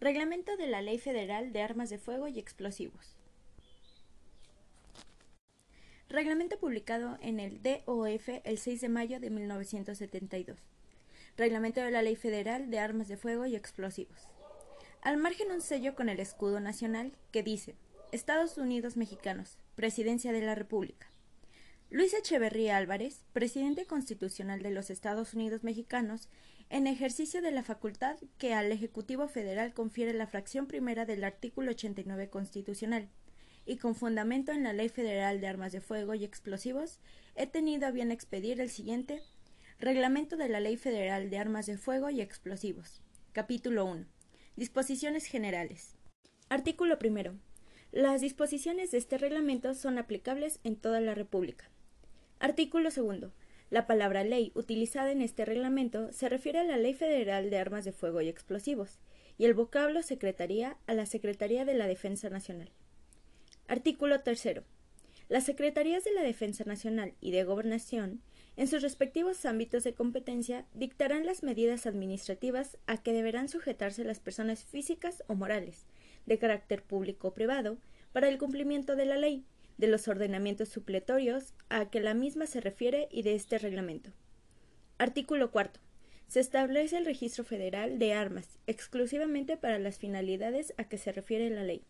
Reglamento de la Ley Federal de Armas de Fuego y Explosivos. Reglamento publicado en el DOF el 6 de mayo de 1972. Reglamento de la Ley Federal de Armas de Fuego y Explosivos. Al margen un sello con el escudo nacional que dice Estados Unidos Mexicanos, Presidencia de la República. Luis Echeverría Álvarez, presidente constitucional de los Estados Unidos Mexicanos, en ejercicio de la facultad que al Ejecutivo Federal confiere la fracción primera del artículo 89 constitucional, y con fundamento en la Ley Federal de Armas de Fuego y Explosivos, he tenido a bien expedir el siguiente Reglamento de la Ley Federal de Armas de Fuego y Explosivos. Capítulo 1. Disposiciones generales. Artículo primero. Las disposiciones de este reglamento son aplicables en toda la República. Artículo segundo. La palabra ley utilizada en este reglamento se refiere a la Ley Federal de Armas de Fuego y Explosivos, y el vocablo Secretaría a la Secretaría de la Defensa Nacional. Artículo tercero. Las Secretarías de la Defensa Nacional y de Gobernación, en sus respectivos ámbitos de competencia, dictarán las medidas administrativas a que deberán sujetarse las personas físicas o morales, de carácter público o privado, para el cumplimiento de la ley, de los ordenamientos supletorios a que la misma se refiere y de este reglamento. Artículo cuarto. Se establece el registro federal de armas exclusivamente para las finalidades a que se refiere la ley.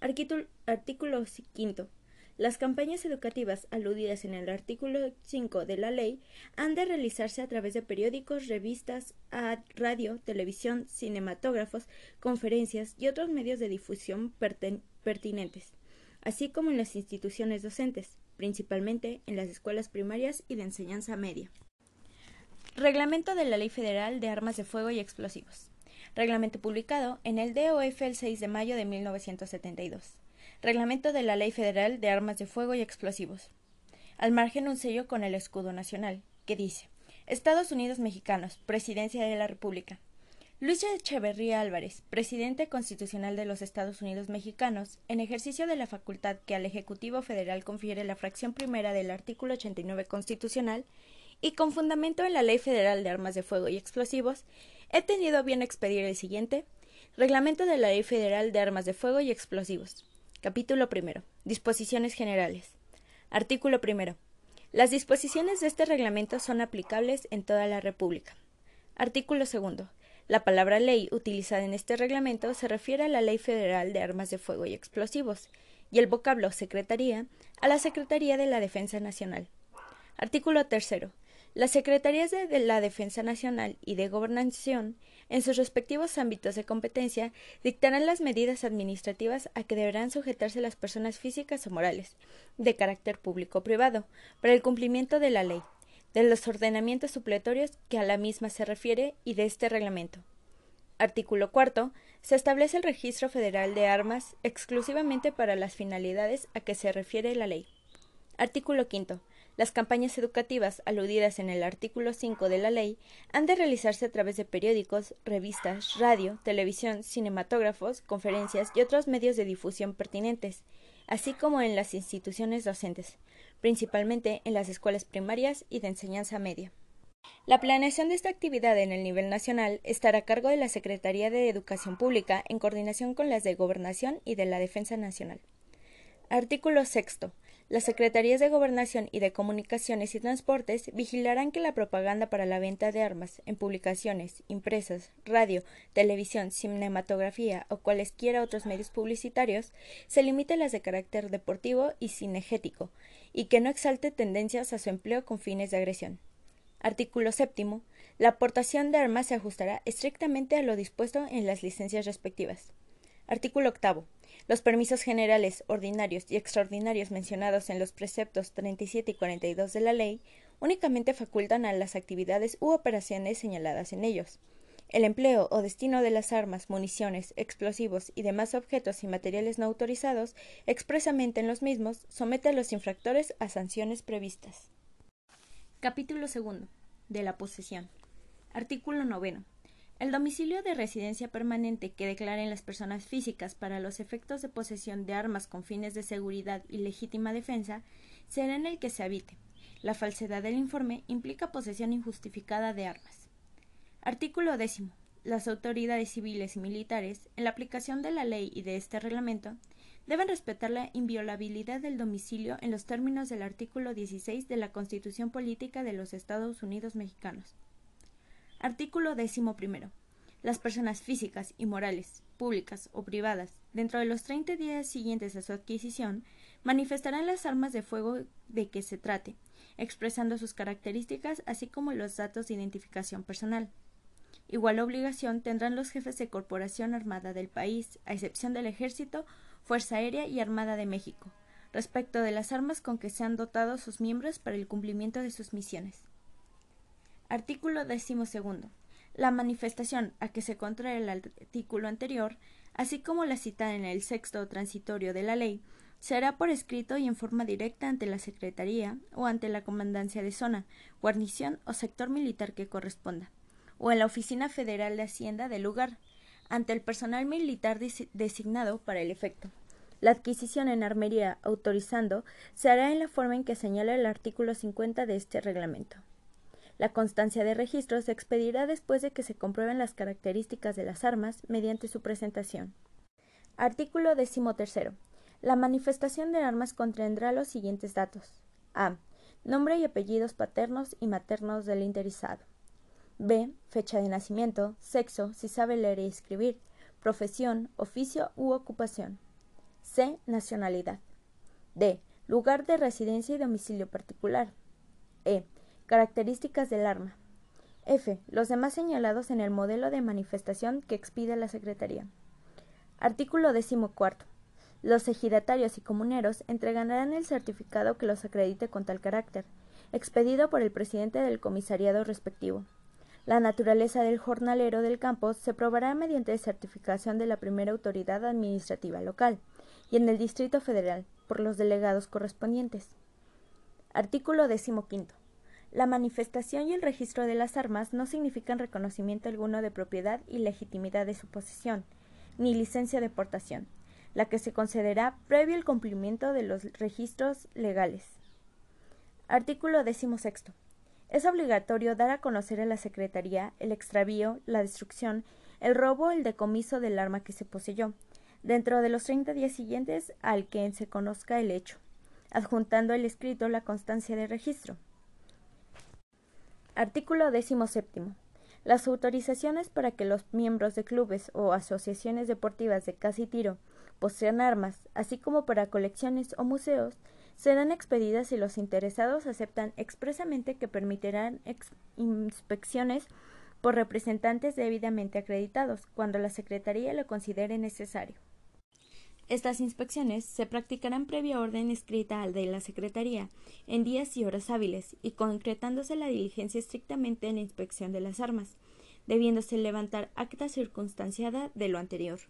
Artículo quinto. Las campañas educativas aludidas en el artículo 5 de la ley han de realizarse a través de periódicos, revistas, radio, televisión, cinematógrafos, conferencias y otros medios de difusión pertinentes así como en las instituciones docentes, principalmente en las escuelas primarias y de enseñanza media. Reglamento de la Ley Federal de Armas de Fuego y Explosivos. Reglamento publicado en el DOF el 6 de mayo de 1972. Reglamento de la Ley Federal de Armas de Fuego y Explosivos. Al margen un sello con el escudo nacional, que dice Estados Unidos Mexicanos, Presidencia de la República, Luis Echeverría Álvarez, presidente constitucional de los Estados Unidos mexicanos, en ejercicio de la facultad que al Ejecutivo Federal confiere la fracción primera del artículo 89 constitucional, y con fundamento en la Ley Federal de Armas de Fuego y Explosivos, he tenido bien expedir el siguiente Reglamento de la Ley Federal de Armas de Fuego y Explosivos. Capítulo primero. Disposiciones generales. Artículo primero. Las disposiciones de este reglamento son aplicables en toda la República. Artículo segundo. La palabra ley utilizada en este reglamento se refiere a la Ley Federal de Armas de Fuego y Explosivos, y el vocablo Secretaría a la Secretaría de la Defensa Nacional. Artículo tercero. Las Secretarías de la Defensa Nacional y de Gobernación, en sus respectivos ámbitos de competencia, dictarán las medidas administrativas a que deberán sujetarse las personas físicas o morales, de carácter público o privado, para el cumplimiento de la ley, de los ordenamientos supletorios que a la misma se refiere y de este reglamento. Artículo cuarto. Se establece el registro federal de armas exclusivamente para las finalidades a que se refiere la ley. Artículo quinto. Las campañas educativas aludidas en el artículo 5 de la ley han de realizarse a través de periódicos, revistas, radio, televisión, cinematógrafos, conferencias y otros medios de difusión pertinentes, así como en las instituciones docentes, principalmente en las escuelas primarias y de enseñanza media. La planeación de esta actividad en el nivel nacional estará a cargo de la Secretaría de Educación Pública en coordinación con las de Gobernación y de la Defensa Nacional. Artículo sexto. Las Secretarías de Gobernación y de Comunicaciones y Transportes vigilarán que la propaganda para la venta de armas en publicaciones, impresas, radio, televisión, cinematografía o cualesquiera otros medios publicitarios se limite a las de carácter deportivo y cinegético, y que no exalte tendencias a su empleo con fines de agresión. Artículo séptimo. La aportación de armas se ajustará estrictamente a lo dispuesto en las licencias respectivas. Artículo octavo. Los permisos generales, ordinarios y extraordinarios mencionados en los preceptos 37 y 42 de la ley únicamente facultan a las actividades u operaciones señaladas en ellos. El empleo o destino de las armas, municiones, explosivos y demás objetos y materiales no autorizados expresamente en los mismos somete a los infractores a sanciones previstas. Capítulo segundo. De la posesión. Artículo noveno. El domicilio de residencia permanente que declaren las personas físicas para los efectos de posesión de armas con fines de seguridad y legítima defensa será en el que se habite. La falsedad del informe implica posesión injustificada de armas. Artículo décimo. las autoridades civiles y militares, en la aplicación de la ley y de este reglamento, deben respetar la inviolabilidad del domicilio en los términos del artículo 16 de la Constitución Política de los Estados Unidos Mexicanos. Artículo 11. Las personas físicas y morales, públicas o privadas, dentro de los 30 días siguientes a su adquisición, manifestarán las armas de fuego de que se trate, expresando sus características así como los datos de identificación personal. Igual obligación tendrán los jefes de corporación armada del país, a excepción del Ejército, Fuerza Aérea y Armada de México, respecto de las armas con que se han dotado sus miembros para el cumplimiento de sus misiones. Artículo decimosegundo. La manifestación a que se contrae el artículo anterior, así como la citada en el sexto transitorio de la ley, será por escrito y en forma directa ante la Secretaría o ante la Comandancia de Zona, guarnición o sector militar que corresponda, o en la Oficina Federal de Hacienda del lugar, ante el personal militar designado para el efecto. La adquisición en armería autorizando se hará en la forma en que señala el artículo 50 de este reglamento. La constancia de registro se expedirá después de que se comprueben las características de las armas mediante su presentación. Artículo decimotercero. La manifestación de armas contendrá los siguientes datos. A. Nombre y apellidos paternos y maternos del interesado. B. Fecha de nacimiento, sexo, si sabe leer y escribir, profesión, oficio u ocupación. C. Nacionalidad. D. Lugar de residencia y domicilio particular. E. Características del arma. F. Los demás señalados en el modelo de manifestación que expide la Secretaría. Artículo decimocuarto. Los ejidatarios y comuneros entregarán el certificado que los acredite con tal carácter, expedido por el presidente del comisariado respectivo. La naturaleza del jornalero del campo se probará mediante certificación de la primera autoridad administrativa local y en el Distrito Federal por los delegados correspondientes. Artículo decimoquinto. La manifestación y el registro de las armas no significan reconocimiento alguno de propiedad y legitimidad de su posesión, ni licencia de portación la que se concederá previo el cumplimiento de los registros legales. Artículo XVI. Es obligatorio dar a conocer a la Secretaría el extravío, la destrucción, el robo el decomiso del arma que se poseyó, dentro de los treinta días siguientes al que se conozca el hecho, adjuntando el escrito la constancia de registro. Artículo XVII. Las autorizaciones para que los miembros de clubes o asociaciones deportivas de caza y tiro posean armas, así como para colecciones o museos, serán expedidas si los interesados aceptan expresamente que permitirán inspecciones por representantes debidamente acreditados, cuando la Secretaría lo considere necesario. Estas inspecciones se practicarán previa orden escrita al de la Secretaría, en días y horas hábiles, y concretándose la diligencia estrictamente en la inspección de las armas, debiéndose levantar acta circunstanciada de lo anterior.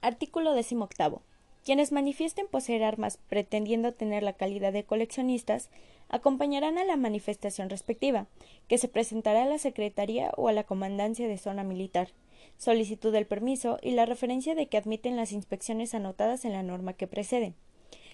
Artículo 18. Quienes manifiesten poseer armas pretendiendo tener la calidad de coleccionistas acompañarán a la manifestación respectiva, que se presentará a la Secretaría o a la Comandancia de Zona Militar, solicitud del permiso y la referencia de que admiten las inspecciones anotadas en la norma que precede.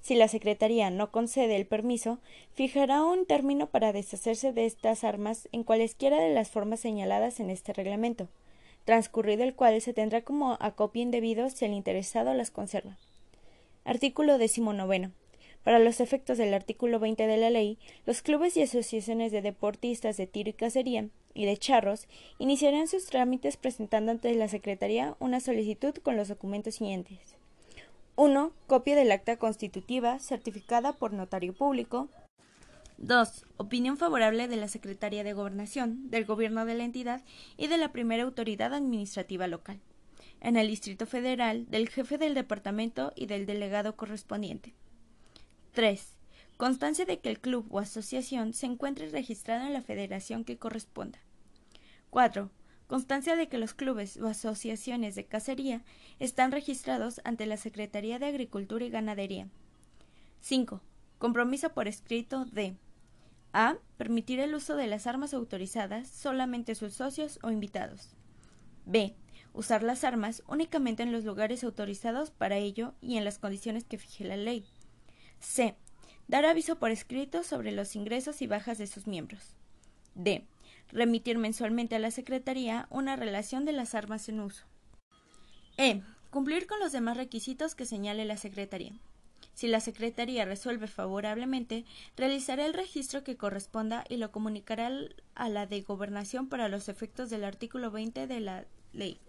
Si la Secretaría no concede el permiso, fijará un término para deshacerse de estas armas en cualesquiera de las formas señaladas en este reglamento transcurrido el cual se tendrá como acopio indebido si el interesado las conserva. Artículo XIX. Para los efectos del artículo 20 de la ley, los clubes y asociaciones de deportistas de tiro y cacería y de charros iniciarán sus trámites presentando ante la Secretaría una solicitud con los documentos siguientes. 1. Copia del acta constitutiva certificada por notario público. 2. Opinión favorable de la Secretaría de Gobernación, del Gobierno de la entidad y de la primera autoridad administrativa local. En el Distrito Federal, del jefe del departamento y del delegado correspondiente. 3. Constancia de que el club o asociación se encuentre registrado en la federación que corresponda. 4. Constancia de que los clubes o asociaciones de cacería están registrados ante la Secretaría de Agricultura y Ganadería. 5. Compromiso por escrito de a. Permitir el uso de las armas autorizadas solamente a sus socios o invitados. B. Usar las armas únicamente en los lugares autorizados para ello y en las condiciones que fije la ley. C. Dar aviso por escrito sobre los ingresos y bajas de sus miembros. D. Remitir mensualmente a la Secretaría una relación de las armas en uso. E. Cumplir con los demás requisitos que señale la Secretaría. Si la Secretaría resuelve favorablemente, realizará el registro que corresponda y lo comunicará a la de Gobernación para los efectos del artículo 20 de la ley.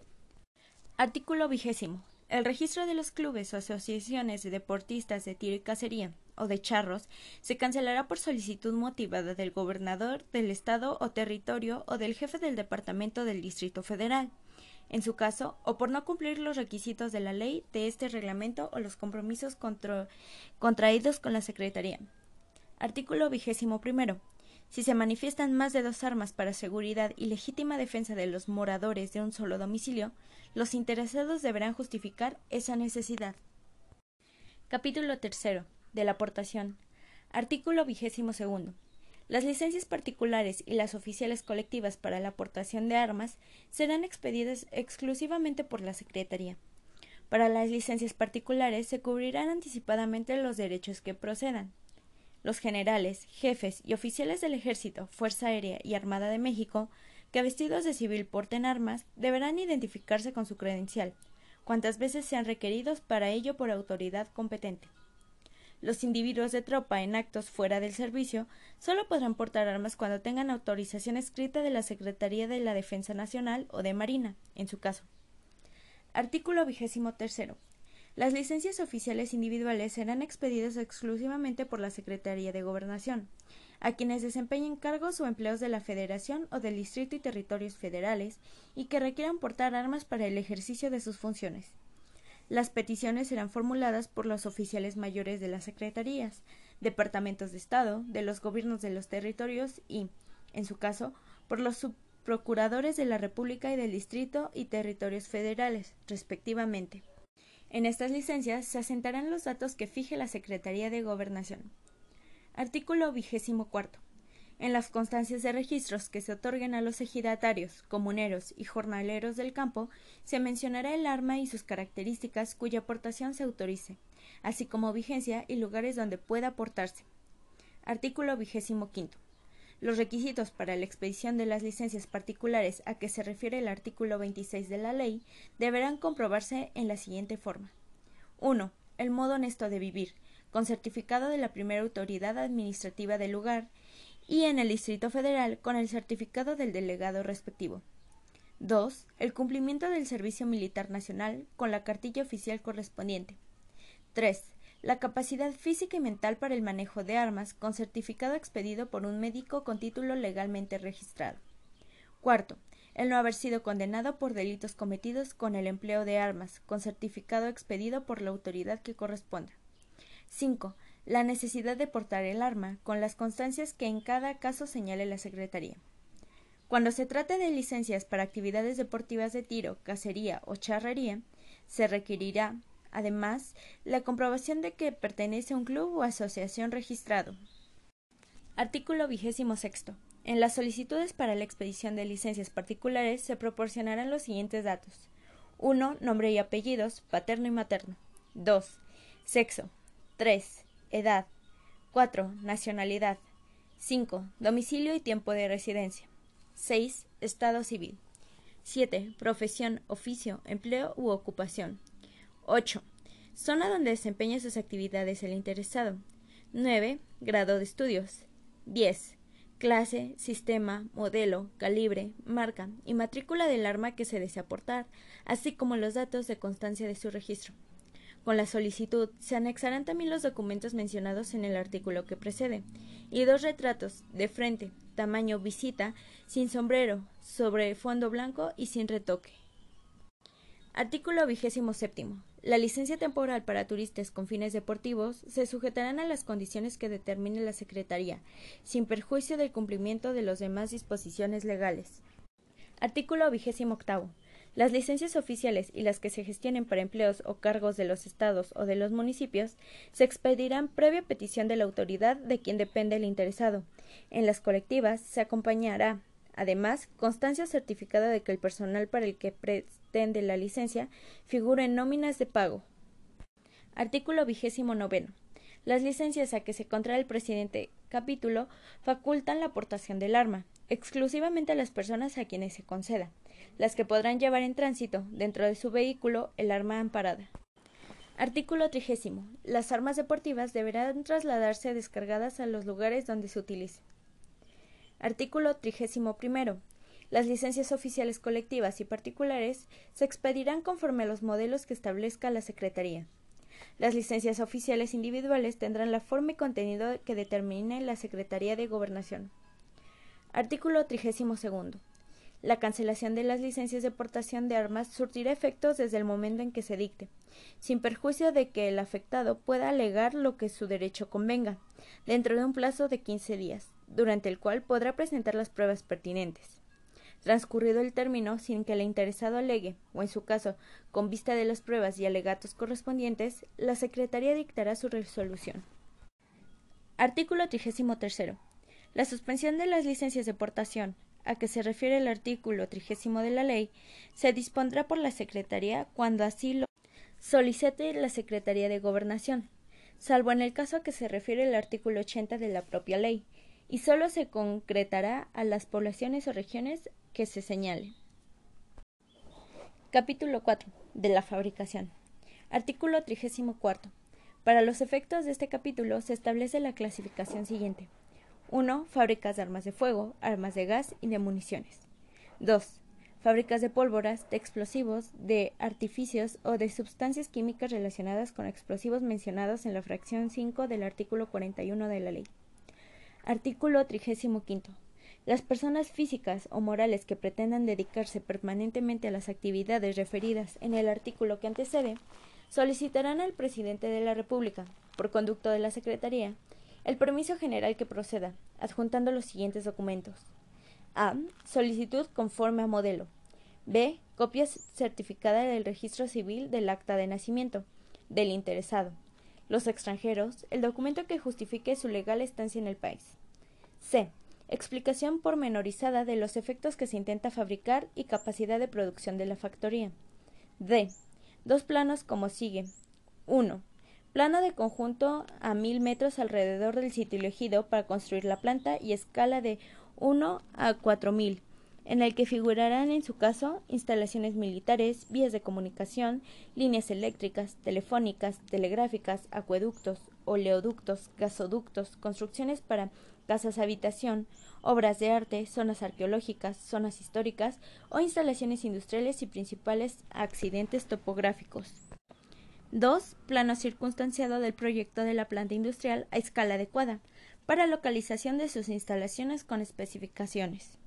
Artículo vigésimo. El registro de los clubes o asociaciones de deportistas de tiro y cacería o de charros se cancelará por solicitud motivada del gobernador del estado o territorio o del jefe del departamento del Distrito Federal en su caso, o por no cumplir los requisitos de la ley, de este reglamento o los compromisos contraídos con la Secretaría. Artículo vigésimo primero. Si se manifiestan más de dos armas para seguridad y legítima defensa de los moradores de un solo domicilio, los interesados deberán justificar esa necesidad. Capítulo tercero. De la aportación. Artículo vigésimo segundo. Las licencias particulares y las oficiales colectivas para la aportación de armas serán expedidas exclusivamente por la Secretaría. Para las licencias particulares se cubrirán anticipadamente los derechos que procedan. Los generales, jefes y oficiales del Ejército, Fuerza Aérea y Armada de México que vestidos de civil porten armas deberán identificarse con su credencial, cuantas veces sean requeridos para ello por autoridad competente. Los individuos de tropa en actos fuera del servicio solo podrán portar armas cuando tengan autorización escrita de la Secretaría de la Defensa Nacional o de Marina, en su caso. Artículo vigésimo tercero. Las licencias oficiales individuales serán expedidas exclusivamente por la Secretaría de Gobernación, a quienes desempeñen cargos o empleos de la Federación o del Distrito y Territorios Federales y que requieran portar armas para el ejercicio de sus funciones. Las peticiones serán formuladas por los oficiales mayores de las secretarías, departamentos de Estado, de los gobiernos de los territorios y, en su caso, por los subprocuradores de la República y del Distrito y territorios federales, respectivamente. En estas licencias se asentarán los datos que fije la Secretaría de Gobernación. Artículo vigésimo cuarto. En las constancias de registros que se otorguen a los ejidatarios, comuneros y jornaleros del campo, se mencionará el arma y sus características cuya aportación se autorice, así como vigencia y lugares donde pueda aportarse. Artículo vigésimo quinto. Los requisitos para la expedición de las licencias particulares a que se refiere el artículo 26 de la ley deberán comprobarse en la siguiente forma. 1. El modo honesto de vivir, con certificado de la primera autoridad administrativa del lugar y en el Distrito Federal con el certificado del delegado respectivo. 2. El cumplimiento del servicio militar nacional con la cartilla oficial correspondiente. 3. La capacidad física y mental para el manejo de armas con certificado expedido por un médico con título legalmente registrado. 4. El no haber sido condenado por delitos cometidos con el empleo de armas con certificado expedido por la autoridad que corresponda. 5 la necesidad de portar el arma, con las constancias que en cada caso señale la Secretaría. Cuando se trate de licencias para actividades deportivas de tiro, cacería o charrería, se requerirá, además, la comprobación de que pertenece a un club o asociación registrado. Artículo vigésimo sexto. En las solicitudes para la expedición de licencias particulares se proporcionarán los siguientes datos. 1. Nombre y apellidos, paterno y materno. 2. Sexo. 3 edad. 4. Nacionalidad. 5. Domicilio y tiempo de residencia. 6. Estado civil. 7. Profesión, oficio, empleo u ocupación. 8. Zona donde desempeña sus actividades el interesado. 9. Grado de estudios. 10. Clase, sistema, modelo, calibre, marca y matrícula del arma que se desea aportar, así como los datos de constancia de su registro. Con la solicitud se anexarán también los documentos mencionados en el artículo que precede, y dos retratos, de frente, tamaño visita, sin sombrero, sobre fondo blanco y sin retoque. Artículo vigésimo séptimo. La licencia temporal para turistas con fines deportivos se sujetarán a las condiciones que determine la Secretaría, sin perjuicio del cumplimiento de las demás disposiciones legales. Artículo vigésimo octavo. Las licencias oficiales y las que se gestionen para empleos o cargos de los estados o de los municipios se expedirán previa petición de la autoridad de quien depende el interesado. En las colectivas se acompañará, además, constancia certificada de que el personal para el que pretende la licencia figura en nóminas de pago. Artículo vigésimo noveno. Las licencias a que se contrae el presidente capítulo facultan la aportación del arma, exclusivamente a las personas a quienes se conceda, las que podrán llevar en tránsito dentro de su vehículo el arma amparada. Artículo trigésimo. Las armas deportivas deberán trasladarse descargadas a los lugares donde se utilicen. Artículo trigésimo primero. Las licencias oficiales colectivas y particulares se expedirán conforme a los modelos que establezca la Secretaría. Las licencias oficiales individuales tendrán la forma y contenido que determine la Secretaría de Gobernación. Artículo 32. La cancelación de las licencias de portación de armas surtirá efectos desde el momento en que se dicte, sin perjuicio de que el afectado pueda alegar lo que su derecho convenga, dentro de un plazo de quince días, durante el cual podrá presentar las pruebas pertinentes transcurrido el término sin que el interesado alegue, o en su caso, con vista de las pruebas y alegatos correspondientes, la Secretaría dictará su resolución. Artículo 33. La suspensión de las licencias de portación, a que se refiere el artículo trigésimo de la ley, se dispondrá por la Secretaría cuando así lo solicite la Secretaría de Gobernación, salvo en el caso a que se refiere el artículo 80 de la propia ley, y sólo se concretará a las poblaciones o regiones que se señale. Capítulo 4. De la fabricación. Artículo 34. Para los efectos de este capítulo se establece la clasificación siguiente. 1. Fábricas de armas de fuego, armas de gas y de municiones. 2. Fábricas de pólvoras, de explosivos, de artificios o de sustancias químicas relacionadas con explosivos mencionados en la fracción 5 del artículo 41 de la ley. Artículo 35. Las personas físicas o morales que pretendan dedicarse permanentemente a las actividades referidas en el artículo que antecede solicitarán al presidente de la República, por conducto de la Secretaría, el permiso general que proceda, adjuntando los siguientes documentos. A. Solicitud conforme a modelo. B. Copia certificada del registro civil del acta de nacimiento del interesado. Los extranjeros, el documento que justifique su legal estancia en el país. C. Explicación pormenorizada de los efectos que se intenta fabricar y capacidad de producción de la factoría. D. Dos planos como sigue. 1. Plano de conjunto a mil metros alrededor del sitio elegido para construir la planta y escala de 1 a 4000, en el que figurarán en su caso instalaciones militares, vías de comunicación, líneas eléctricas, telefónicas, telegráficas, acueductos, oleoductos, gasoductos, construcciones para casas habitación, obras de arte, zonas arqueológicas, zonas históricas o instalaciones industriales y principales accidentes topográficos. 2. Plano circunstanciado del proyecto de la planta industrial a escala adecuada para localización de sus instalaciones con especificaciones.